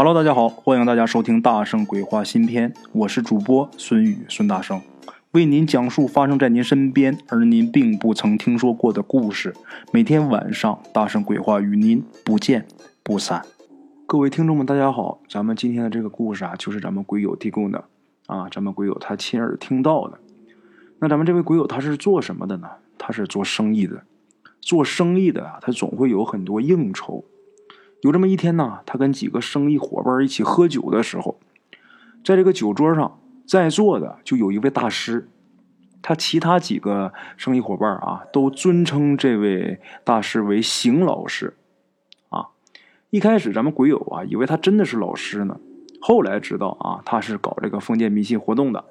Hello，大家好，欢迎大家收听《大圣鬼话》新篇，我是主播孙宇孙大圣，为您讲述发生在您身边而您并不曾听说过的故事。每天晚上，《大圣鬼话》与您不见不散。各位听众们，大家好，咱们今天的这个故事啊，就是咱们鬼友提供的啊，咱们鬼友他亲耳听到的。那咱们这位鬼友他是做什么的呢？他是做生意的。做生意的啊，他总会有很多应酬。有这么一天呢，他跟几个生意伙伴一起喝酒的时候，在这个酒桌上，在座的就有一位大师，他其他几个生意伙伴啊，都尊称这位大师为邢老师。啊，一开始咱们鬼友啊，以为他真的是老师呢，后来知道啊，他是搞这个封建迷信活动的。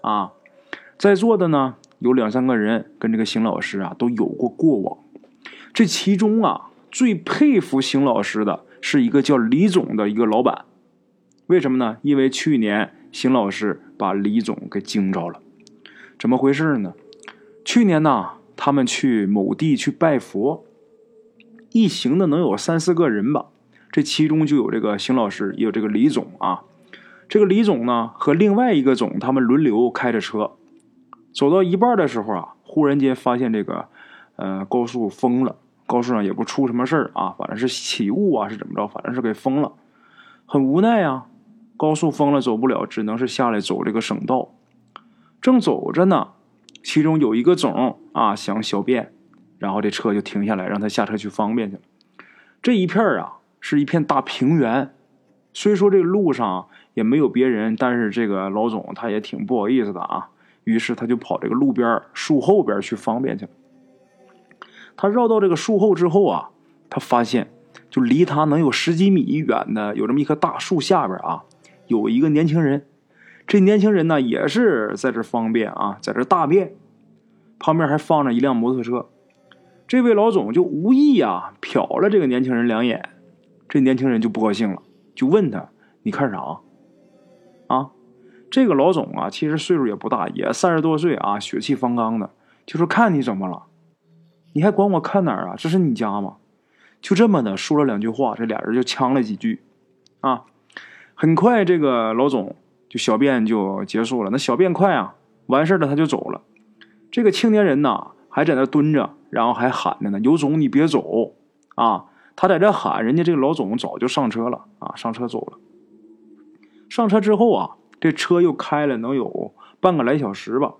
啊，在座的呢，有两三个人跟这个邢老师啊，都有过过往。这其中啊。最佩服邢老师的是一个叫李总的一个老板，为什么呢？因为去年邢老师把李总给惊着了，怎么回事呢？去年呢，他们去某地去拜佛，一行的能有三四个人吧，这其中就有这个邢老师，也有这个李总啊。这个李总呢和另外一个总，他们轮流开着车，走到一半的时候啊，忽然间发现这个呃高速封了。高速上也不出什么事儿啊，反正是起雾啊，是怎么着？反正是给封了，很无奈啊。高速封了，走不了，只能是下来走这个省道。正走着呢，其中有一个总啊想小便，然后这车就停下来，让他下车去方便去了。这一片啊是一片大平原，虽说这个路上也没有别人，但是这个老总他也挺不好意思的啊，于是他就跑这个路边树后边去方便去了。他绕到这个树后之后啊，他发现就离他能有十几米远的，有这么一棵大树下边啊，有一个年轻人。这年轻人呢也是在这方便啊，在这大便，旁边还放着一辆摩托车。这位老总就无意啊瞟了这个年轻人两眼，这年轻人就不高兴了，就问他：“你看啥？”啊，这个老总啊其实岁数也不大，也三十多岁啊，血气方刚的，就说：“看你怎么了？”你还管我看哪儿啊？这是你家吗？就这么的说了两句话，这俩人就呛了几句，啊，很快这个老总就小便就结束了。那小便快啊，完事了他就走了。这个青年人呐还在那蹲着，然后还喊着呢：“有种你别走啊！”他在这喊，人家这个老总早就上车了啊，上车走了。上车之后啊，这车又开了能有半个来小时吧。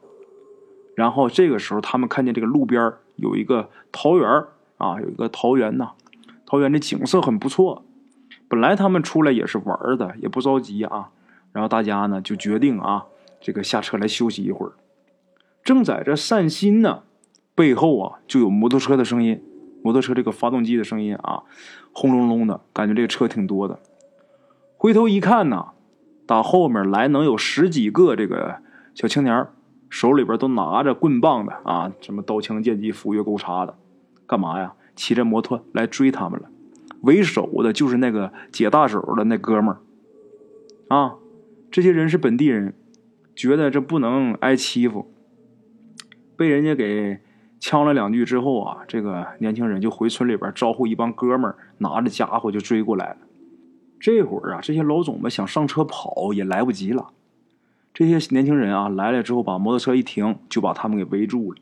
然后这个时候，他们看见这个路边有一个桃园啊，有一个桃园呐，桃园的景色很不错。本来他们出来也是玩的，也不着急啊。然后大家呢就决定啊，这个下车来休息一会儿。正在这散心呢，背后啊就有摩托车的声音，摩托车这个发动机的声音啊，轰隆隆的感觉这个车挺多的。回头一看呢，打后面来能有十几个这个小青年手里边都拿着棍棒的啊，什么刀枪剑戟斧钺钩叉的，干嘛呀？骑着摩托来追他们了。为首的就是那个解大手的那哥们儿啊。这些人是本地人，觉得这不能挨欺负，被人家给呛了两句之后啊，这个年轻人就回村里边招呼一帮哥们儿，拿着家伙就追过来了。这会儿啊，这些老总们想上车跑也来不及了。这些年轻人啊来了之后，把摩托车一停，就把他们给围住了。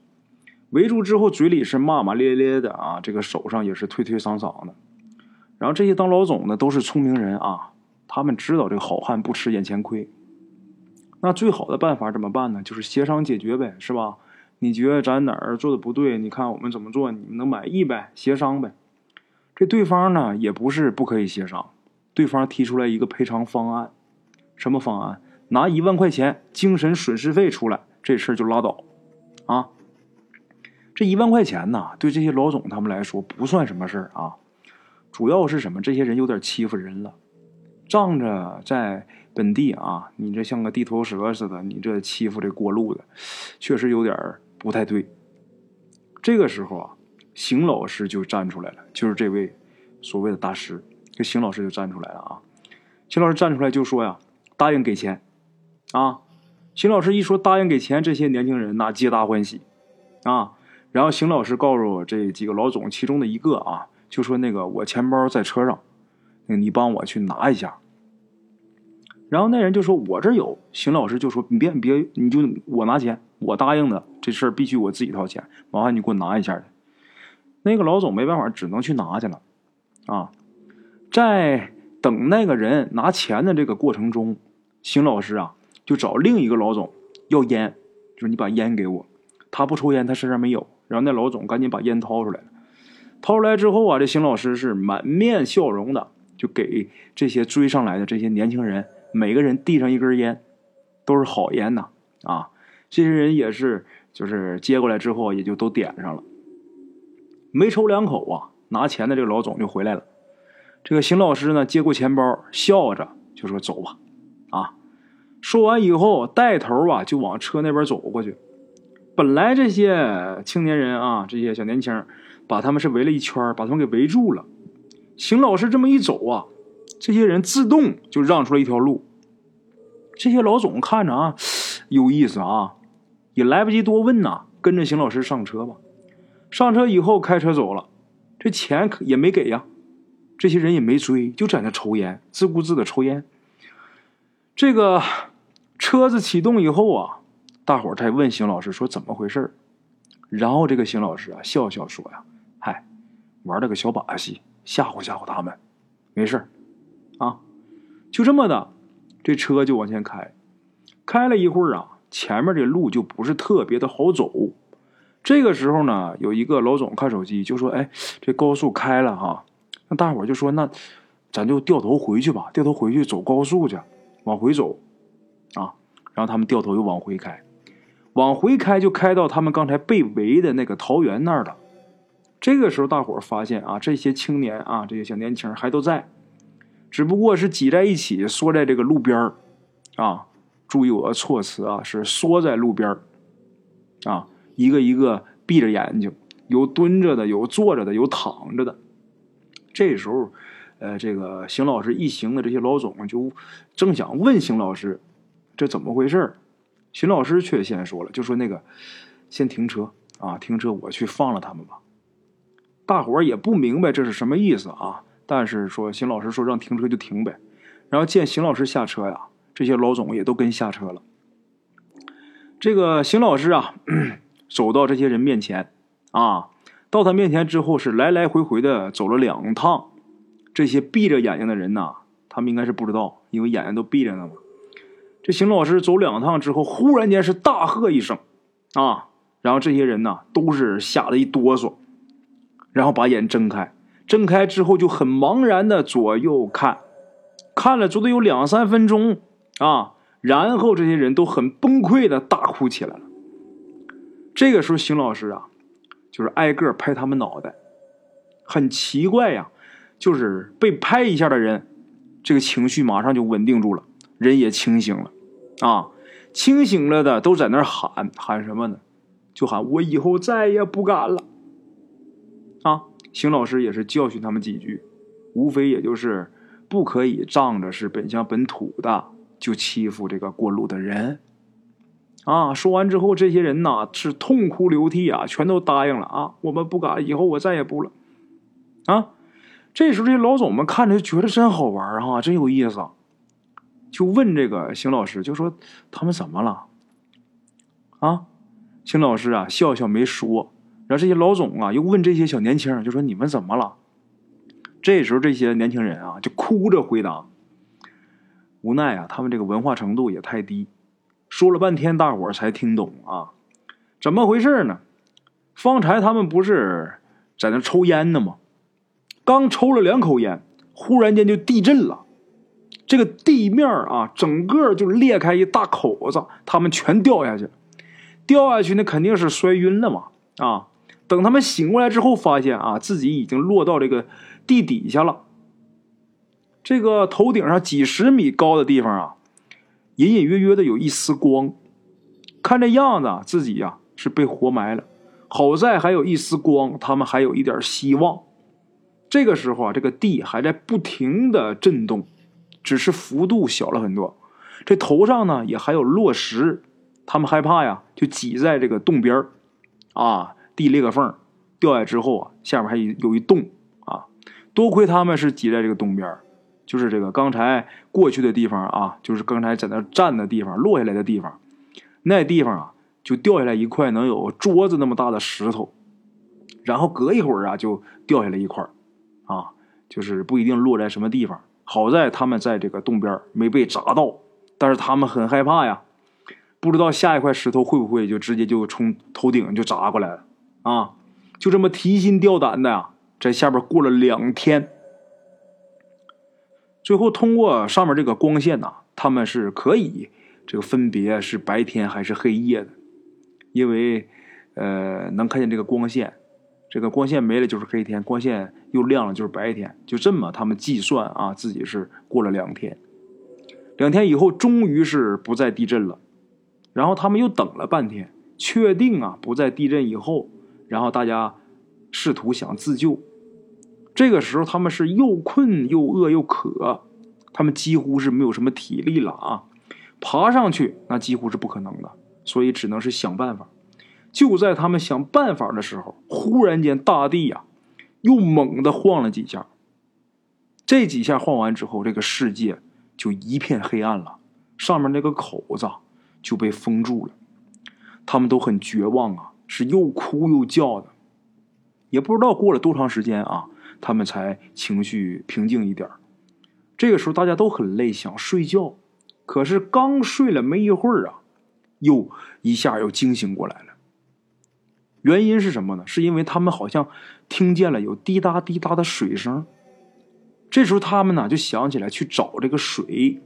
围住之后，嘴里是骂骂咧咧的啊，这个手上也是推推搡搡的。然后这些当老总的都是聪明人啊，他们知道这个好汉不吃眼前亏。那最好的办法怎么办呢？就是协商解决呗，是吧？你觉得咱哪儿做的不对？你看我们怎么做，你们能满意呗？协商呗。这对方呢也不是不可以协商，对方提出来一个赔偿方案，什么方案？拿一万块钱精神损失费出来，这事儿就拉倒，啊，这一万块钱呢，对这些老总他们来说不算什么事儿啊。主要是什么？这些人有点欺负人了，仗着在本地啊，你这像个地头蛇似的，你这欺负这过路的，确实有点不太对。这个时候啊，邢老师就站出来了，就是这位所谓的大师，这邢老师就站出来了啊。邢老师站出来就说呀，答应给钱。啊，邢老师一说答应给钱，这些年轻人那皆大欢喜，啊，然后邢老师告诉我这几个老总其中的一个啊，就说那个我钱包在车上，你帮我去拿一下，然后那人就说：“我这有。”邢老师就说：“你别别，你就我拿钱，我答应的，这事儿必须我自己掏钱，麻烦你给我拿一下去。”那个老总没办法，只能去拿去了。啊，在等那个人拿钱的这个过程中，邢老师啊就找另一个老总要烟，就是你把烟给我。他不抽烟，他身上没有。然后那老总赶紧把烟掏出来了。掏出来之后啊，这邢老师是满面笑容的，就给这些追上来的这些年轻人每个人递上一根烟，都是好烟呐啊！这些人也是，就是接过来之后也就都点上了。没抽两口啊，拿钱的这个老总就回来了。这个邢老师呢，接过钱包，笑着就说：“走吧。”啊，说完以后，带头啊就往车那边走过去。本来这些青年人啊，这些小年轻。把他们是围了一圈，把他们给围住了。邢老师这么一走啊，这些人自动就让出了一条路。这些老总看着啊，有意思啊，也来不及多问呐，跟着邢老师上车吧。上车以后开车走了，这钱可也没给呀。这些人也没追，就在那抽烟，自顾自的抽烟。这个车子启动以后啊，大伙儿才问邢老师说怎么回事然后这个邢老师啊，笑笑说呀。嗨，玩了个小把戏，吓唬吓唬他们，没事啊，就这么的，这车就往前开，开了一会儿啊，前面这路就不是特别的好走。这个时候呢，有一个老总看手机就说：“哎，这高速开了哈。”那大伙就说：“那咱就掉头回去吧，掉头回去走高速去，往回走。”然后他们掉头又往回开，往回开就开到他们刚才被围的那个桃园那儿了。这个时候，大伙儿发现啊，这些青年啊，这些小年轻还都在，只不过是挤在一起，缩在这个路边儿啊。注意我的措辞啊，是缩在路边儿啊，一个一个闭着眼睛，有蹲着的，有坐着的，有躺着的。这时候，呃，这个邢老师一行的这些老总就正想问邢老师这怎么回事儿，邢老师却先说了，就说那个先停车啊，停车，我去放了他们吧。大伙儿也不明白这是什么意思啊，但是说邢老师说让停车就停呗。然后见邢老师下车呀，这些老总也都跟下车了。这个邢老师啊，走到这些人面前啊，到他面前之后是来来回回的走了两趟。这些闭着眼睛的人呐，他们应该是不知道，因为眼睛都闭着呢嘛。这邢老师走两趟之后，忽然间是大喝一声啊，然后这些人呢都是吓得一哆嗦。然后把眼睁开，睁开之后就很茫然的左右看，看了足足有两三分钟啊，然后这些人都很崩溃的大哭起来了。这个时候，邢老师啊，就是挨个拍他们脑袋，很奇怪呀，就是被拍一下的人，这个情绪马上就稳定住了，人也清醒了，啊，清醒了的都在那喊喊什么呢？就喊我以后再也不敢了。啊，邢老师也是教训他们几句，无非也就是不可以仗着是本乡本土的就欺负这个过路的人。啊，说完之后，这些人呐是痛哭流涕啊，全都答应了啊，我们不敢，以后我再也不了。啊，这时候这老总们看着觉得真好玩啊，真有意思，就问这个邢老师，就说他们怎么了？啊，邢老师啊笑笑没说。然后这些老总啊，又问这些小年轻，就说：“你们怎么了？”这时候这些年轻人啊，就哭着回答：“无奈啊，他们这个文化程度也太低。”说了半天，大伙儿才听懂啊，怎么回事呢？方才他们不是在那抽烟呢吗？刚抽了两口烟，忽然间就地震了，这个地面啊，整个就裂开一大口子，他们全掉下去，掉下去那肯定是摔晕了嘛，啊！等他们醒过来之后，发现啊，自己已经落到这个地底下了。这个头顶上几十米高的地方啊，隐隐约约的有一丝光。看这样子啊，自己呀是被活埋了。好在还有一丝光，他们还有一点希望。这个时候啊，这个地还在不停的震动，只是幅度小了很多。这头上呢也还有落石，他们害怕呀，就挤在这个洞边啊。地裂个缝，掉下来之后啊，下面还有有一洞啊。多亏他们是挤在这个洞边，就是这个刚才过去的地方啊，就是刚才在那站的地方，落下来的地方，那地方啊，就掉下来一块能有桌子那么大的石头，然后隔一会儿啊，就掉下来一块啊，就是不一定落在什么地方。好在他们在这个洞边没被砸到，但是他们很害怕呀，不知道下一块石头会不会就直接就从头顶就砸过来了啊！就这么提心吊胆的呀，在下边过了两天。最后通过上面这个光线呐，他们是可以这个分别是白天还是黑夜的，因为呃能看见这个光线，这个光线没了就是黑天，光线又亮了就是白天，就这么他们计算啊自己是过了两天，两天以后终于是不再地震了，然后他们又等了半天，确定啊不再地震以后，然后大家试图想自救。这个时候，他们是又困又饿又渴，他们几乎是没有什么体力了啊！爬上去那几乎是不可能的，所以只能是想办法。就在他们想办法的时候，忽然间大地呀，又猛地晃了几下。这几下晃完之后，这个世界就一片黑暗了，上面那个口子就被封住了。他们都很绝望啊，是又哭又叫的，也不知道过了多长时间啊。他们才情绪平静一点这个时候大家都很累，想睡觉，可是刚睡了没一会儿啊，又一下又惊醒过来了。原因是什么呢？是因为他们好像听见了有滴答滴答的水声。这时候他们呢就想起来去找这个水，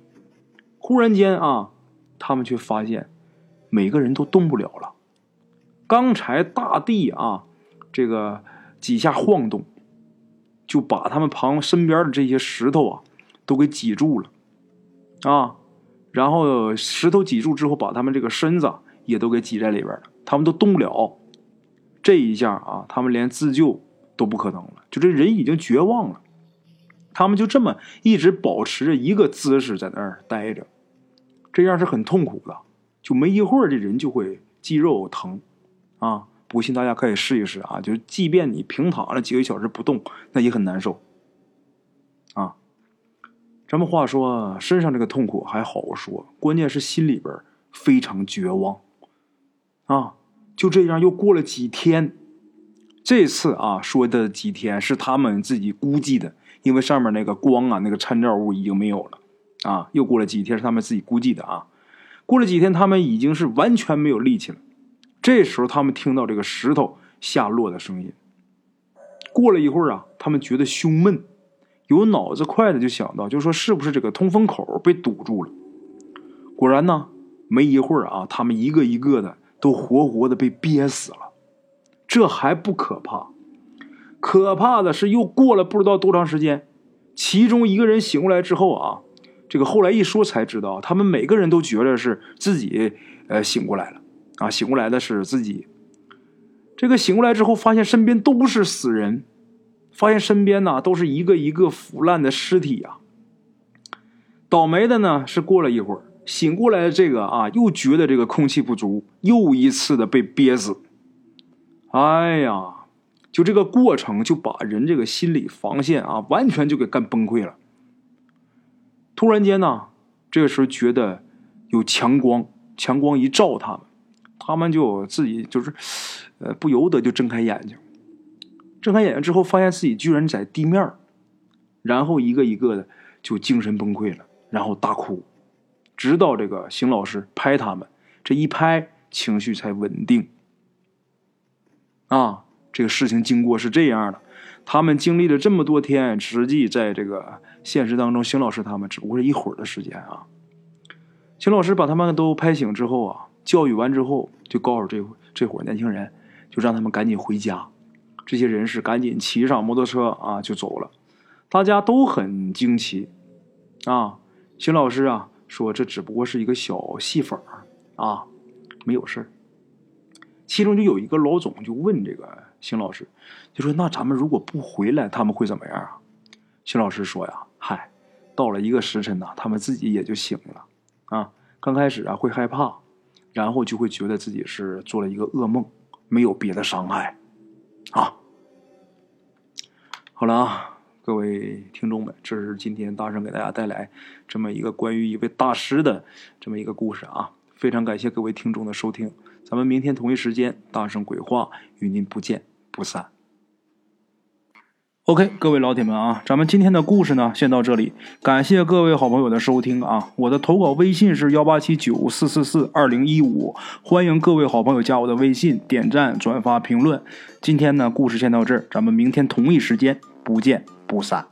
忽然间啊，他们却发现每个人都动不了了。刚才大地啊，这个几下晃动。就把他们旁身边的这些石头啊，都给挤住了，啊，然后石头挤住之后，把他们这个身子也都给挤在里边了，他们都动不了。这一下啊，他们连自救都不可能了，就这人已经绝望了。他们就这么一直保持着一个姿势在那儿待着，这样是很痛苦的。就没一会儿，这人就会肌肉疼，啊。不信，大家可以试一试啊！就，即便你平躺了几个小时不动，那也很难受啊。咱们话说，身上这个痛苦还好说，关键是心里边非常绝望啊！就这样又过了几天，这次啊说的几天是他们自己估计的，因为上面那个光啊，那个参照物已经没有了啊。又过了几天是他们自己估计的啊。过了几天，他们已经是完全没有力气了。这时候，他们听到这个石头下落的声音。过了一会儿啊，他们觉得胸闷，有脑子快的就想到，就说是不是这个通风口被堵住了？果然呢，没一会儿啊，他们一个一个的都活活的被憋死了。这还不可怕，可怕的是又过了不知道多长时间，其中一个人醒过来之后啊，这个后来一说才知道，他们每个人都觉得是自己呃醒过来了。啊，醒过来的是自己。这个醒过来之后，发现身边都是死人，发现身边呢都是一个一个腐烂的尸体呀。倒霉的呢是过了一会儿醒过来的这个啊，又觉得这个空气不足，又一次的被憋死。哎呀，就这个过程就把人这个心理防线啊，完全就给干崩溃了。突然间呢，这个时候觉得有强光，强光一照他们。他们就自己就是，呃，不由得就睁开眼睛，睁开眼睛之后，发现自己居然在地面然后一个一个的就精神崩溃了，然后大哭，直到这个邢老师拍他们，这一拍情绪才稳定。啊，这个事情经过是这样的，他们经历了这么多天，实际在这个现实当中，邢老师他们只不过是一会儿的时间啊。邢老师把他们都拍醒之后啊。教育完之后，就告诉这这伙年轻人，就让他们赶紧回家。这些人是赶紧骑上摩托车啊，就走了。大家都很惊奇啊。邢老师啊说，这只不过是一个小戏法啊，没有事其中就有一个老总就问这个邢老师，就说：“那咱们如果不回来，他们会怎么样啊？”邢老师说：“呀，嗨，到了一个时辰呐，他们自己也就醒了啊。刚开始啊会害怕。”然后就会觉得自己是做了一个噩梦，没有别的伤害，啊。好了啊，各位听众们，这是今天大圣给大家带来这么一个关于一位大师的这么一个故事啊！非常感谢各位听众的收听，咱们明天同一时间大圣鬼话与您不见不散。OK，各位老铁们啊，咱们今天的故事呢，先到这里。感谢各位好朋友的收听啊！我的投稿微信是幺八七九四四四二零一五，欢迎各位好朋友加我的微信，点赞、转发、评论。今天呢，故事先到这儿，咱们明天同一时间不见不散。